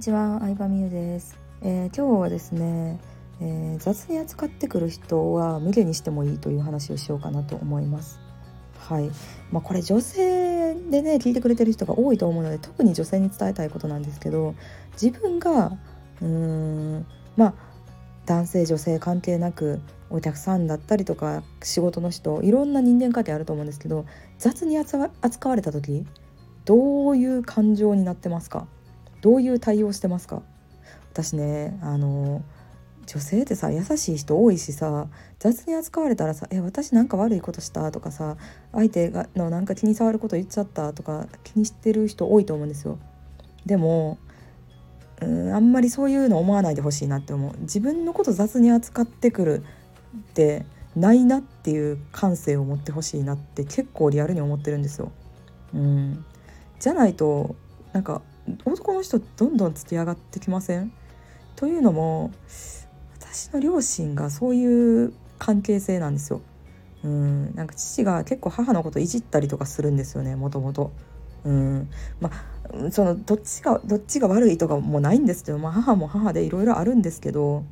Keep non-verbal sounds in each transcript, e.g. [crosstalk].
にちは、相葉美優です、えー、今日はですね、えー、雑に扱ってくる人は無限にしてもいいという話をしようかなと思います。はい、まあ、これ女性でね聞いてくれてる人が多いと思うので特に女性に伝えたいことなんですけど自分がうーんまあ男性女性関係なくお客さんだったりとか仕事の人いろんな人間関係あると思うんですけど雑に扱われた時どういう感情になってますか？どういう対応してますか？私ねあの女性ってさ優しい人多いしさ雑に扱われたらさ「え私なんか悪いことした?」とかさ相手がのなんか気に障ること言っちゃった？とか気にしてる人多いと思うんですよ。でもうんあんまりそういうの思わないでほしいなって思う自分のこと雑に扱ってくるってないなっていう感性を持ってほしいなって結構リアルに思ってるんですよ。うん、じゃないとなんか男の人どんどんつき上がってきません？というのも私の両親がそういう関係性なんですよ。うんなんか父が結構母のこといじったりとかするんですよねもともと。うんまあそのどっちがどっちが悪いとかもないんですけど、まあ、母も母でいろいろあるんですけど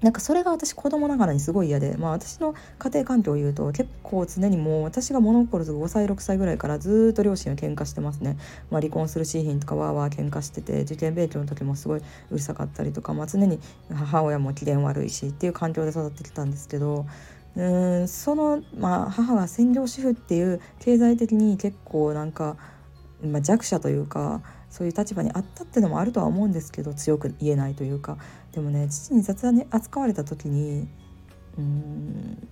なんかそれが私子供ながらにすごい嫌で、まあ、私の家庭環境を言うと結構常にもう私が物心つく5歳6歳ぐらいからずっと両親は喧嘩してますね、まあ、離婚するシーヒンとかわーわー喧嘩してて受験勉強の時もすごいうるさかったりとか、まあ、常に母親も機嫌悪いしっていう環境で育ってきたんですけどうんその、まあ、母が専業主婦っていう経済的に結構なんか、まあ、弱者というかそういう立場にあったってのもあるとは思うんですけど強く言えないというかでもね父に雑談に扱われた時にうん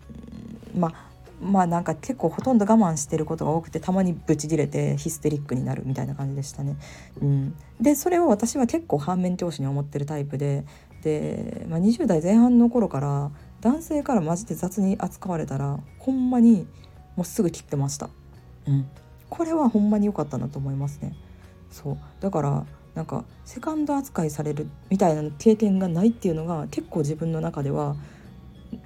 まあまあなんか結構ほとんど我慢してることが多くてたまにブチギレてヒステリックになるみたいな感じでしたね。うん、でそれを私は結構反面教師に思ってるタイプでで、まあ、20代前半の頃から男性からマジで雑に扱われたらほんまにもうすぐ切ってました。うん、これはほんまに良かったなと思いますね。そう。だからなんかセカンド扱いされるみたいな経験がないっていうのが結構自分の中では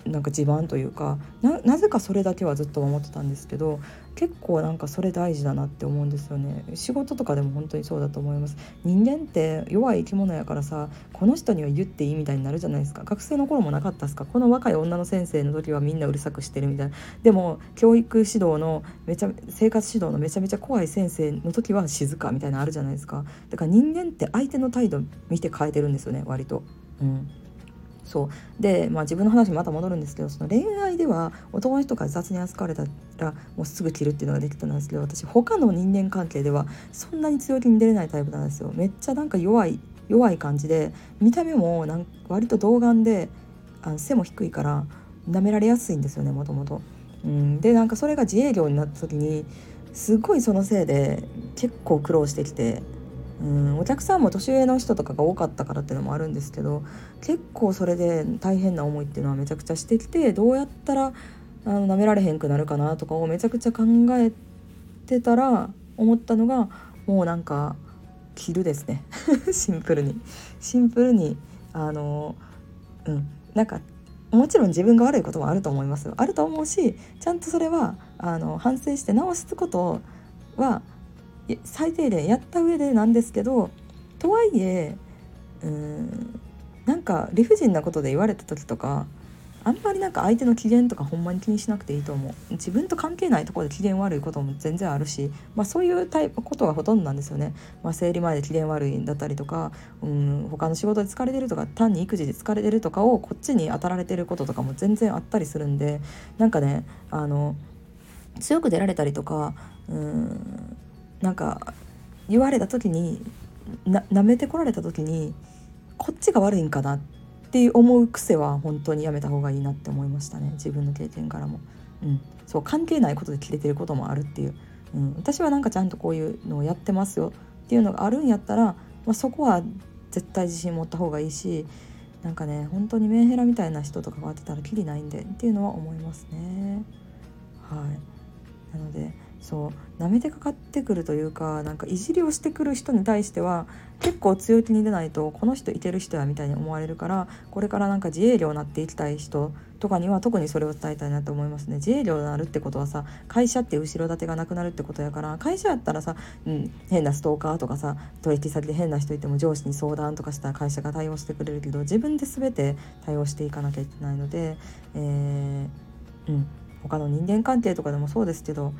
なんか自慢というかなぜかそれだけはずっと思ってたんですけど結構なんかそれ大事だなって思うんですよね。仕事とかでも本当にそうだと思います。人間って弱い生き物やからさこの人には言っていいみたいになるじゃないですか。学生の頃もなかったですか。この若い女の先生の時はみんなうるさくしてるみたいな。でも教育指導のめちゃ生活指導のめちゃめちゃ怖い先生の時は静かみたいなのあるじゃないですか。だから人間って相手の態度見て変えてるんですよね割と。うん。そう。で、まあ、自分の話にまた戻るんですけどその恋愛では男の人から雑に扱われたらもうすぐ切るっていうのができたんですけど私他の人間関係ではそんなに強気に出れないタイプなんですよ。めっちゃなんか弱い弱い感じで見た目もなんか割と童顔であの背も低いから舐められやすいんですよねもともと。うん、でなんかそれが自営業になった時にすごいそのせいで結構苦労してきてうんお客さんも年上の人とかが多かったからっていうのもあるんですけど結構それで大変な思いっていうのはめちゃくちゃしてきてどうやったらあの舐められへんくなるかなとかをめちゃくちゃ考えてたら思ったのがもうなんか着るですね。[laughs] シンプルに。シンプルにあのうんなんかもちろん自分が悪いこともあると思いますよ。あると思うしちゃんとそれはあの反省して直すことは最低限やった上でなんですけどとはいえうんなんか理不尽なことで言われた時とかあんまりなんか相手の機嫌とかほんまに気にしなくていいと思う。自分と関係ないところで機嫌悪いことも全然あるし、まあ、そういうタイプことがほとんどなんですよね、まあ、生理前で機嫌悪いんだったりとかうん他の仕事で疲れてるとか単に育児で疲れてるとかをこっちに当たられてることとかも全然あったりするんでなんかねあの強く出られたりとかうんなんか言われた時にな舐めてこられた時にこっちが悪いんかなって思う癖は本当にやめた方がいいなって思いましたね。自分の経験からも。うん、そう関係ないことで切れてることもあるっていう、うん、私はなんかちゃんとこういうのをやってますよっていうのがあるんやったら、まあ、そこは絶対自信持った方がいいしなんかね本当にメンヘラみたいな人と関わってたらきりないんでっていうのは思いますね。はい。なのでそう舐めてかかってくるというかなんかいじりをしてくる人に対しては結構強気に出ないとこの人いてる人やみたいに思われるからこれからなんか自営業になっていきたい人とかには特にそれを伝えたいなと思いますね。自営業になるってことはさ会社って後ろ盾がなくなるってことやから会社やったらさ、うん、変なストーカーとかさ取引先で変な人いても上司に相談とかしたら会社が対応してくれるけど自分で全て対応していかなきゃいけないので、えー、うん他の人間関係とかでもそうですけど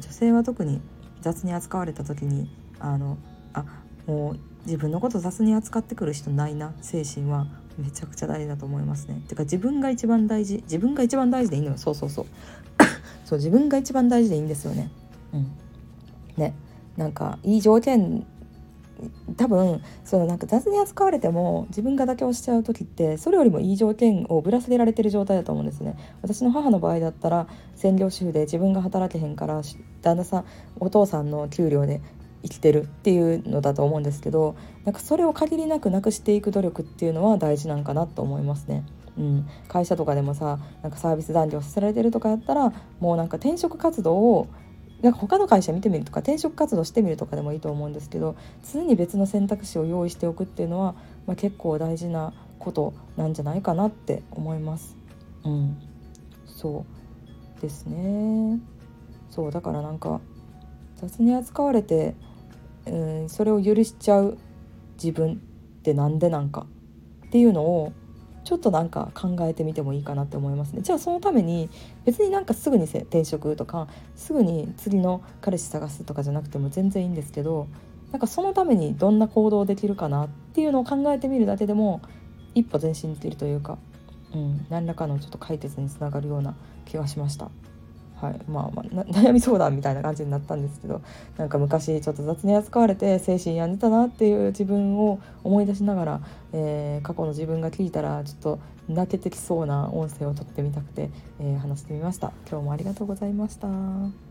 女性は特に雑に扱われた時にあのあもう自分のこと雑に扱ってくる人ないな精神はめちゃくちゃ大事だと思いますね。てか自分が一番大事自分が一番大事でいいのよそうそうそう [coughs] そう自分が一番大事でいいんですよね。うん、ねなんかいい条件多分そのなんか雑に扱われても自分が妥協しちゃう時ってそれよりもいい条件をぶら下げられてる状態だと思うんですね私の母の場合だったら専業主婦で自分が働けへんから旦那さんお父さんの給料で生きてるっていうのだと思うんですけどなんかそれを限りなくなくしていく努力っていうのは大事なんかなと思いますね。うん、会社とかでもさなんかサービス残業させられてるとかやったらもうなんか転職活動をなんか他の会社見てみるとか転職活動してみるとかでもいいと思うんですけど常に別の選択肢を用意しておくっていうのは、まあ、結構大事なことなんじゃないかなって思います。うん、そうですねそうだからなんか雑に扱われて、うん、それを許しちゃう自分ってなんでなんかっていうのをちょっとなんか考えてみてもいいかなって思いますねじゃあそのために別になんかすぐに転職とかすぐに次の彼氏探すとかじゃなくても全然いいんですけどなんかそのためにどんな行動できるかなっていうのを考えてみるだけでも一歩前進できるというか、うん、何らかのちょっと解決につながるような気がしました。はい、まあ、まあ、[laughs] 悩み相談みたいな感じになったんですけどなんか昔ちょっと雑に扱われて精神病んでたなっていう自分を思い出しながら、えー、過去の自分が聞いたらちょっと泣けてきそうな音声を撮ってみたくて、えー、話してみました今日もありがとうございました。